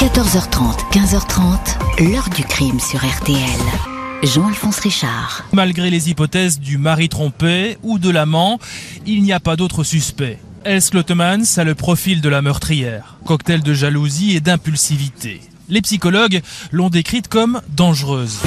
14h30, 15h30, l'heure du crime sur RTL. Jean-Alphonse Richard. Malgré les hypothèses du mari trompé ou de l'amant, il n'y a pas d'autre suspect. Els Lottemans a le profil de la meurtrière, cocktail de jalousie et d'impulsivité. Les psychologues l'ont décrite comme dangereuse.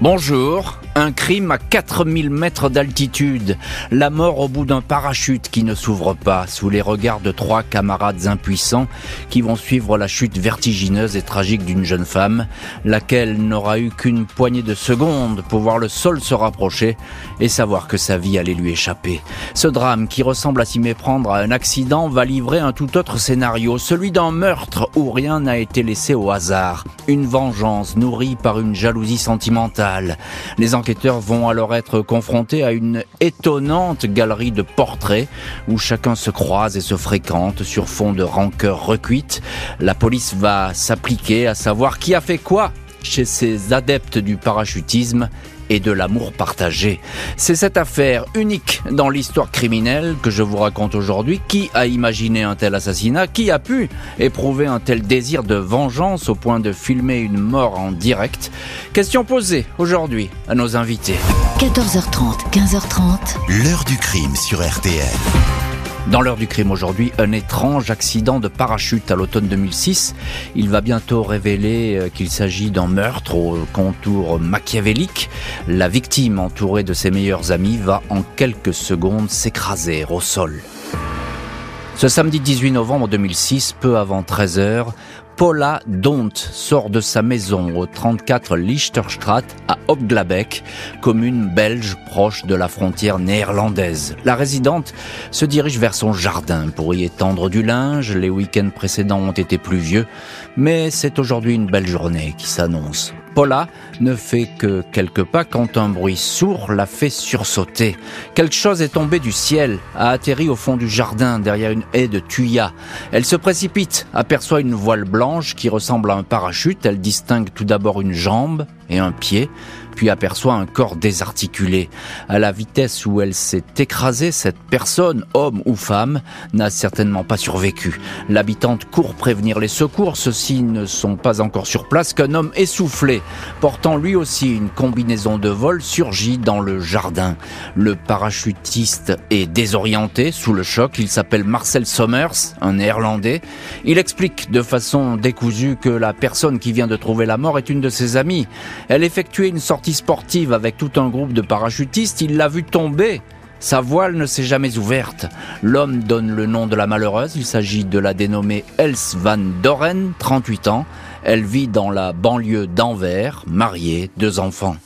Bonjour, un crime à 4000 mètres d'altitude, la mort au bout d'un parachute qui ne s'ouvre pas, sous les regards de trois camarades impuissants qui vont suivre la chute vertigineuse et tragique d'une jeune femme, laquelle n'aura eu qu'une poignée de secondes pour voir le sol se rapprocher et savoir que sa vie allait lui échapper. Ce drame, qui ressemble à s'y méprendre à un accident, va livrer un tout autre scénario, celui d'un meurtre où rien n'a été laissé au hasard, une vengeance nourrie par une jalousie sentimentale. Les enquêteurs vont alors être confrontés à une étonnante galerie de portraits où chacun se croise et se fréquente sur fond de rancœur recuite. La police va s'appliquer à savoir qui a fait quoi chez ces adeptes du parachutisme et de l'amour partagé. C'est cette affaire unique dans l'histoire criminelle que je vous raconte aujourd'hui. Qui a imaginé un tel assassinat? Qui a pu éprouver un tel désir de vengeance au point de filmer une mort en direct? Question posée aujourd'hui à nos invités. 14h30, 15h30. L'heure du crime sur RTL. Dans l'heure du crime aujourd'hui, un étrange accident de parachute à l'automne 2006. Il va bientôt révéler euh, qu'il s'agit d'un meurtre au contour machiavélique. La victime, entourée de ses meilleurs amis, va en quelques secondes s'écraser au sol. Ce samedi 18 novembre 2006, peu avant 13 heures, Paula Dont sort de sa maison au 34 Lichterstraat à Opglabeck, commune belge proche de la frontière néerlandaise. La résidente se dirige vers son jardin pour y étendre du linge. Les week-ends précédents ont été pluvieux, mais c'est aujourd'hui une belle journée qui s'annonce. Paula ne fait que quelques pas quand un bruit sourd la fait sursauter. Quelque chose est tombé du ciel, a atterri au fond du jardin derrière une haie de tuyas. Elle se précipite, aperçoit une voile blanche qui ressemble à un parachute. Elle distingue tout d'abord une jambe et un pied puis aperçoit un corps désarticulé. À la vitesse où elle s'est écrasée, cette personne, homme ou femme, n'a certainement pas survécu. L'habitante court prévenir les secours. Ceux-ci ne sont pas encore sur place qu'un homme essoufflé, portant lui aussi une combinaison de vol, surgit dans le jardin. Le parachutiste est désorienté sous le choc. Il s'appelle Marcel Sommers, un néerlandais. Il explique de façon décousue que la personne qui vient de trouver la mort est une de ses amies. Elle effectuait une sortie sportive avec tout un groupe de parachutistes, il l'a vu tomber. Sa voile ne s'est jamais ouverte. L'homme donne le nom de la malheureuse. Il s'agit de la dénommée Els van Doren, 38 ans. Elle vit dans la banlieue d'Anvers, mariée, deux enfants.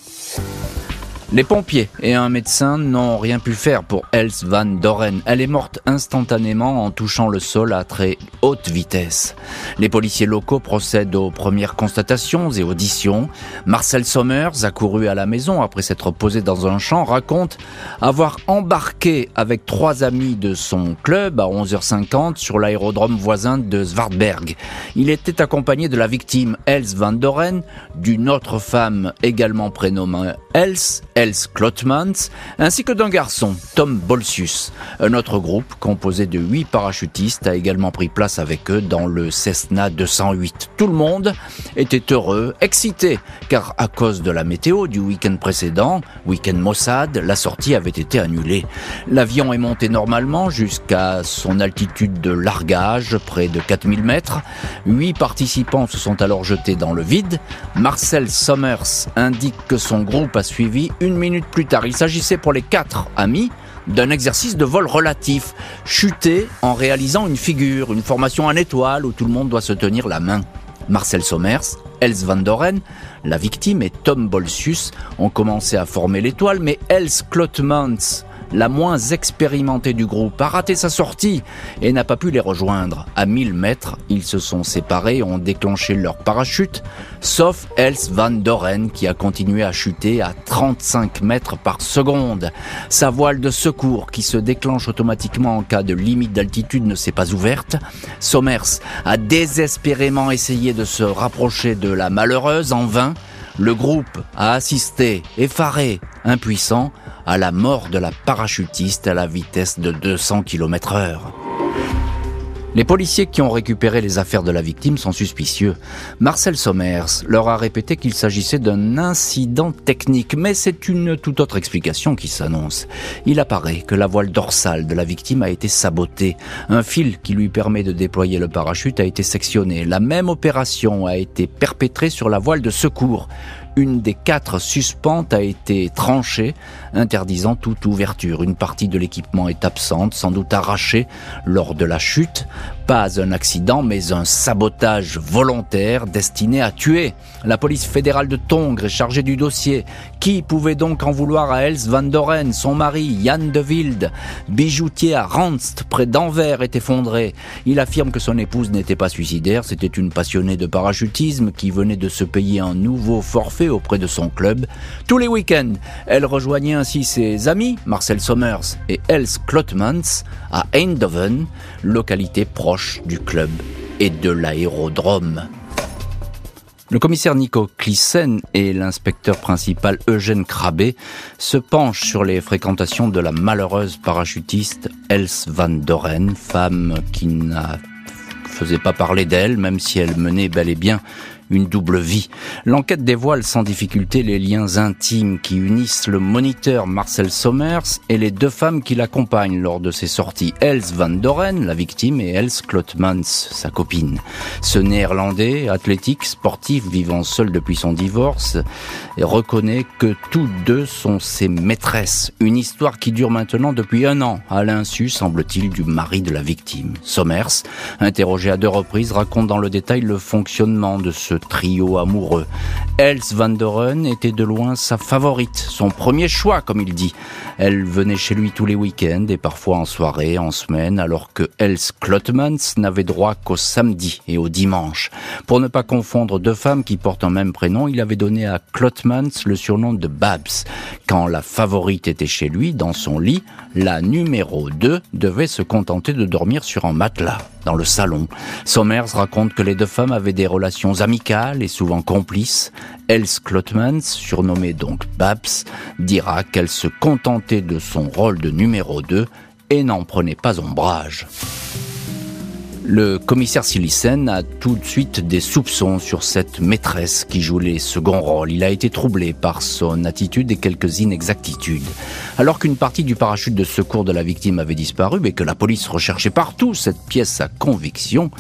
Les pompiers et un médecin n'ont rien pu faire pour Els van Doren. Elle est morte instantanément en touchant le sol à très haute vitesse. Les policiers locaux procèdent aux premières constatations et auditions. Marcel Sommers, accouru à la maison après s'être posé dans un champ, raconte avoir embarqué avec trois amis de son club à 11h50 sur l'aérodrome voisin de Zwartberg. Il était accompagné de la victime Els van Doren, d'une autre femme également prénommée Els, Els Klotmans, ainsi que d'un garçon, Tom Bolsius. Un autre groupe, composé de huit parachutistes, a également pris place avec eux dans le Cessna 208. Tout le monde était heureux, excité, car à cause de la météo du week-end précédent, week-end Mossad, la sortie avait été annulée. L'avion est monté normalement jusqu'à son altitude de largage, près de 4000 mètres. Huit participants se sont alors jetés dans le vide. Marcel Sommers indique que son groupe a suivi une minute plus tard. Il s'agissait pour les quatre amis d'un exercice de vol relatif, chuter en réalisant une figure, une formation en étoile où tout le monde doit se tenir la main. Marcel Sommers, Els van Doren, la victime et Tom Bolsius ont commencé à former l'étoile, mais Els Klotmans la moins expérimentée du groupe, a raté sa sortie et n'a pas pu les rejoindre. À 1000 mètres, ils se sont séparés ont déclenché leur parachute, sauf Els van Doren qui a continué à chuter à 35 mètres par seconde. Sa voile de secours qui se déclenche automatiquement en cas de limite d'altitude ne s'est pas ouverte. Sommers a désespérément essayé de se rapprocher de la malheureuse en vain. Le groupe a assisté, effaré, impuissant, à la mort de la parachutiste à la vitesse de 200 km heure. Les policiers qui ont récupéré les affaires de la victime sont suspicieux. Marcel Sommers leur a répété qu'il s'agissait d'un incident technique, mais c'est une toute autre explication qui s'annonce. Il apparaît que la voile dorsale de la victime a été sabotée. Un fil qui lui permet de déployer le parachute a été sectionné. La même opération a été perpétrée sur la voile de secours une des quatre suspentes a été tranchée, interdisant toute ouverture. Une partie de l'équipement est absente, sans doute arrachée lors de la chute. Pas un accident, mais un sabotage volontaire destiné à tuer. La police fédérale de Tongres est chargée du dossier. Qui pouvait donc en vouloir à Els van Doren Son mari, Jan de Wilde, bijoutier à Ranst, près d'Anvers, est effondré. Il affirme que son épouse n'était pas suicidaire, c'était une passionnée de parachutisme qui venait de se payer un nouveau forfait auprès de son club. Tous les week-ends, elle rejoignait ainsi ses amis, Marcel Sommers et Els Klotmans, à Eindhoven, localité proche du club et de l'aérodrome. Le commissaire Nico Clissen et l'inspecteur principal Eugène Krabbe se penchent sur les fréquentations de la malheureuse parachutiste Els van Doren, femme qui ne faisait pas parler d'elle, même si elle menait bel et bien une double vie. L'enquête dévoile sans difficulté les liens intimes qui unissent le moniteur Marcel Sommers et les deux femmes qui l'accompagnent lors de ses sorties, Els van Doren, la victime, et Els Klotmans, sa copine. Ce néerlandais, athlétique, sportif, vivant seul depuis son divorce, reconnaît que tous deux sont ses maîtresses. Une histoire qui dure maintenant depuis un an, à l'insu, semble-t-il, du mari de la victime. Sommers, interrogé à deux reprises, raconte dans le détail le fonctionnement de ce trio amoureux. Els van Doren était de loin sa favorite, son premier choix, comme il dit. Elle venait chez lui tous les week-ends et parfois en soirée, en semaine, alors que Els Klotmans n'avait droit qu'au samedi et au dimanche. Pour ne pas confondre deux femmes qui portent un même prénom, il avait donné à Klotmans le surnom de Babs. Quand la favorite était chez lui, dans son lit, la numéro 2 devait se contenter de dormir sur un matelas dans le salon. Sommers raconte que les deux femmes avaient des relations amicales et souvent complices. Els Klotmans, surnommée donc Babs, dira qu'elle se contentait de son rôle de numéro 2 et n'en prenait pas ombrage. Le commissaire Sillicen a tout de suite des soupçons sur cette maîtresse qui joue les seconds rôles. Il a été troublé par son attitude et quelques inexactitudes. Alors qu'une partie du parachute de secours de la victime avait disparu et que la police recherchait partout cette pièce à conviction,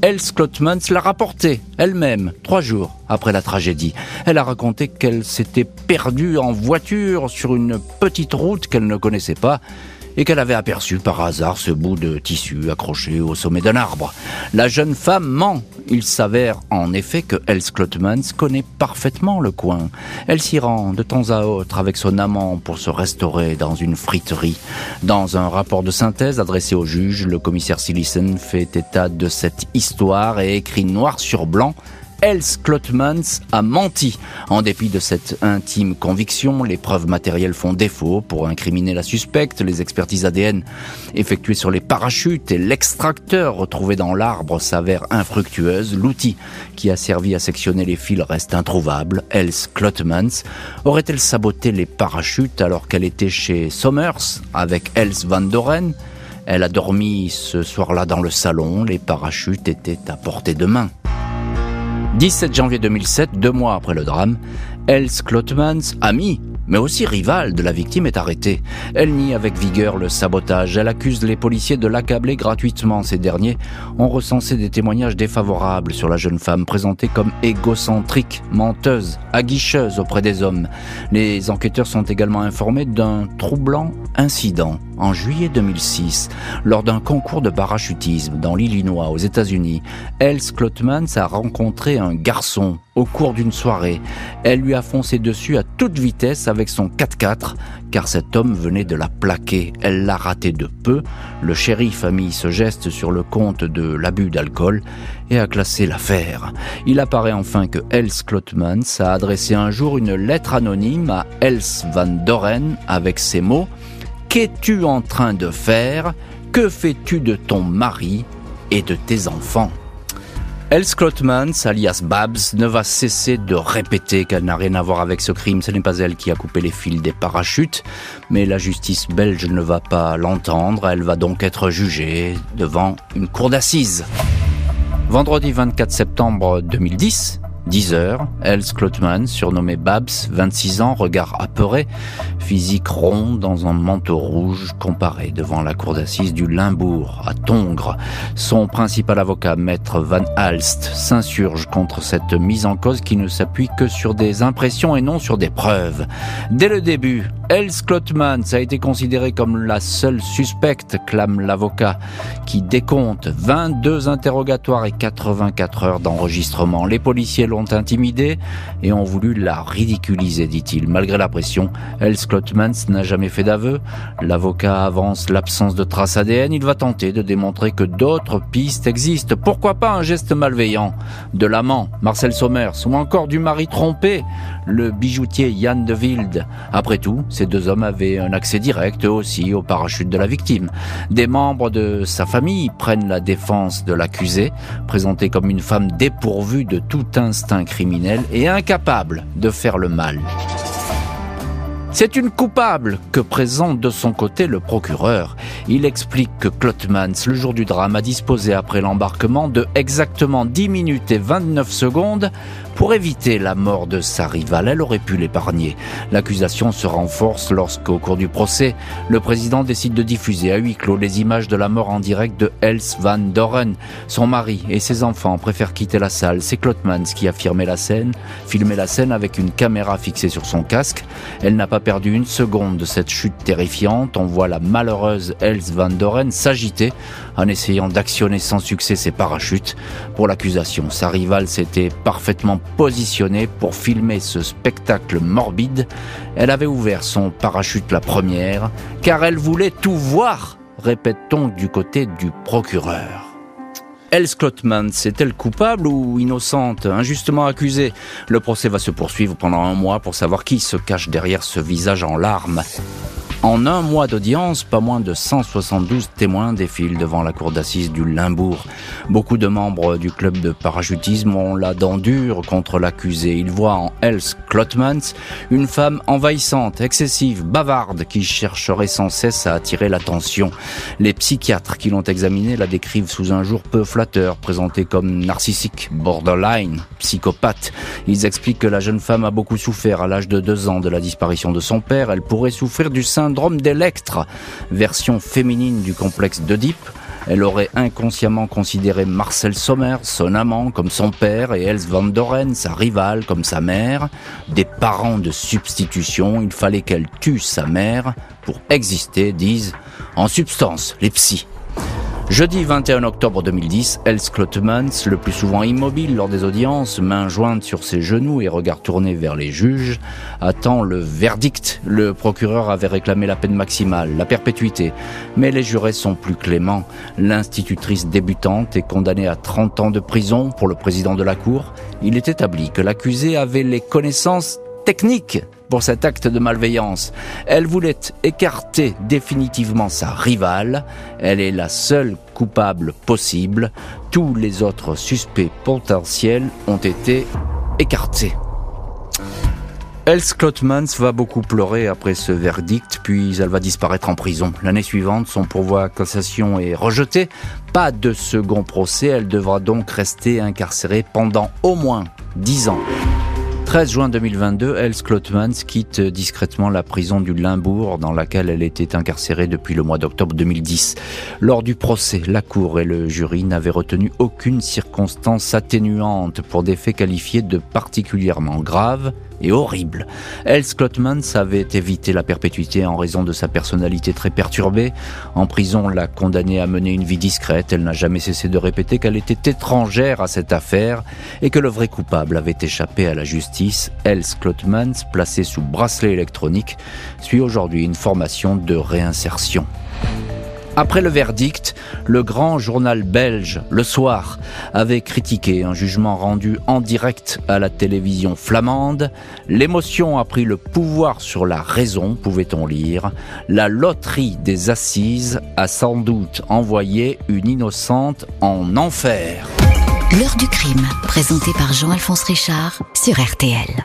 Els Klotmans l'a rapportée elle-même trois jours après la tragédie. Elle a raconté qu'elle s'était perdue en voiture sur une petite route qu'elle ne connaissait pas et qu'elle avait aperçu par hasard ce bout de tissu accroché au sommet d'un arbre. La jeune femme ment. Il s'avère en effet que Els Klotmans connaît parfaitement le coin. Elle s'y rend de temps à autre avec son amant pour se restaurer dans une friterie. Dans un rapport de synthèse adressé au juge, le commissaire Sillissen fait état de cette histoire et écrit noir sur blanc Els Klotmans a menti. En dépit de cette intime conviction, les preuves matérielles font défaut pour incriminer la suspecte. Les expertises ADN effectuées sur les parachutes et l'extracteur retrouvé dans l'arbre s'avèrent infructueuses. L'outil qui a servi à sectionner les fils reste introuvable. Els Klotmans aurait-elle saboté les parachutes alors qu'elle était chez Sommers avec Els Van Doren? Elle a dormi ce soir-là dans le salon. Les parachutes étaient à portée de main. 17 janvier 2007, deux mois après le drame, Els Klotmans, amie mais aussi rivale de la victime, est arrêtée. Elle nie avec vigueur le sabotage. Elle accuse les policiers de l'accabler gratuitement. Ces derniers ont recensé des témoignages défavorables sur la jeune femme, présentée comme égocentrique, menteuse, aguicheuse auprès des hommes. Les enquêteurs sont également informés d'un troublant incident en juillet 2006, lors d'un concours de parachutisme dans l'Illinois aux États-Unis. Els Klotmans a rencontré un garçon au cours d'une soirée. Elle lui a foncé dessus à toute vitesse avec son 4x4 car cet homme venait de la plaquer. Elle l'a raté de peu. Le shérif a mis ce geste sur le compte de l'abus d'alcool et a classé l'affaire. Il apparaît enfin que Els Klotmans a adressé un jour une lettre anonyme à Els van Doren avec ces mots Qu'es-tu en train de faire? Que fais-tu de ton mari et de tes enfants? Els Klotmans, alias Babs, ne va cesser de répéter qu'elle n'a rien à voir avec ce crime. Ce n'est pas elle qui a coupé les fils des parachutes, mais la justice belge ne va pas l'entendre. Elle va donc être jugée devant une cour d'assises. Vendredi 24 septembre 2010, 10 heures, Els Klotman, surnommé Babs, 26 ans, regard apeuré, physique rond dans un manteau rouge, comparé devant la cour d'assises du Limbourg, à Tongres. Son principal avocat, maître Van Alst, s'insurge contre cette mise en cause qui ne s'appuie que sur des impressions et non sur des preuves. Dès le début, Els Klotmans a été considéré comme la seule suspecte, clame l'avocat, qui décompte 22 interrogatoires et 84 heures d'enregistrement. Les policiers l'ont intimidée et ont voulu la ridiculiser, dit-il. Malgré la pression, Els Klotmans n'a jamais fait d'aveu. L'avocat avance l'absence de traces ADN. Il va tenter de démontrer que d'autres pistes existent. Pourquoi pas un geste malveillant de l'amant, Marcel Sommers, ou encore du mari trompé, le bijoutier Yann de Wilde. Après tout, ces deux hommes avaient un accès direct aussi au parachute de la victime. Des membres de sa famille prennent la défense de l'accusé, présentée comme une femme dépourvue de tout instinct criminel et incapable de faire le mal. C'est une coupable que présente de son côté le procureur. Il explique que Klotmans, le jour du drame, a disposé après l'embarquement de exactement 10 minutes et 29 secondes pour éviter la mort de sa rivale, elle aurait pu l'épargner. L'accusation se renforce lorsqu'au cours du procès, le président décide de diffuser à huis clos les images de la mort en direct de Els van Doren. Son mari et ses enfants préfèrent quitter la salle. C'est Klotmans qui a filmé la scène, la scène avec une caméra fixée sur son casque. Elle n'a pas perdu une seconde de cette chute terrifiante. On voit la malheureuse Els van Doren s'agiter en essayant d'actionner sans succès ses parachutes. Pour l'accusation, sa rivale s'était parfaitement positionnée pour filmer ce spectacle morbide. Elle avait ouvert son parachute la première, car elle voulait tout voir, répète-t-on du côté du procureur. Els Klotmans est-elle coupable ou innocente, injustement accusée Le procès va se poursuivre pendant un mois pour savoir qui se cache derrière ce visage en larmes. En un mois d'audience, pas moins de 172 témoins défilent devant la cour d'assises du Limbourg. Beaucoup de membres du club de parachutisme ont la dent dure contre l'accusé. Ils voient en Els Klotmans une femme envahissante, excessive, bavarde, qui chercherait sans cesse à attirer l'attention. Les psychiatres qui l'ont examinée la décrivent sous un jour peu flatteur, présenté comme narcissique, borderline, psychopathe. Ils expliquent que la jeune femme a beaucoup souffert à l'âge de deux ans de la disparition de son père. Elle pourrait souffrir du syndrome d'Electre, version féminine du complexe d'Oedipe. Elle aurait inconsciemment considéré Marcel Sommer, son amant, comme son père, et Els van Doren, sa rivale, comme sa mère. Des parents de substitution, il fallait qu'elle tue sa mère pour exister, disent, en substance, les psys. Jeudi 21 octobre 2010, Els Klotmans, le plus souvent immobile lors des audiences, main jointe sur ses genoux et regard tourné vers les juges, attend le verdict. Le procureur avait réclamé la peine maximale, la perpétuité, mais les jurés sont plus cléments. L'institutrice débutante est condamnée à 30 ans de prison pour le président de la Cour. Il est établi que l'accusé avait les connaissances techniques pour cet acte de malveillance. Elle voulait écarter définitivement sa rivale. Elle est la seule coupable possible. Tous les autres suspects potentiels ont été écartés. Els Klotmans va beaucoup pleurer après ce verdict, puis elle va disparaître en prison. L'année suivante, son pourvoi à cassation est rejeté. Pas de second procès, elle devra donc rester incarcérée pendant au moins dix ans. 13 juin 2022, Els Klotmans quitte discrètement la prison du Limbourg dans laquelle elle était incarcérée depuis le mois d'octobre 2010. Lors du procès, la Cour et le jury n'avaient retenu aucune circonstance atténuante pour des faits qualifiés de particulièrement graves et horrible. Els Klotmans avait évité la perpétuité en raison de sa personnalité très perturbée. En prison, l'a condamnée à mener une vie discrète. Elle n'a jamais cessé de répéter qu'elle était étrangère à cette affaire et que le vrai coupable avait échappé à la justice. Els Klotmans, placé sous bracelet électronique, suit aujourd'hui une formation de réinsertion. Après le verdict, le grand journal belge, Le Soir, avait critiqué un jugement rendu en direct à la télévision flamande. L'émotion a pris le pouvoir sur la raison, pouvait-on lire. La loterie des assises a sans doute envoyé une innocente en enfer. L'heure du crime, présenté par Jean-Alphonse Richard sur RTL.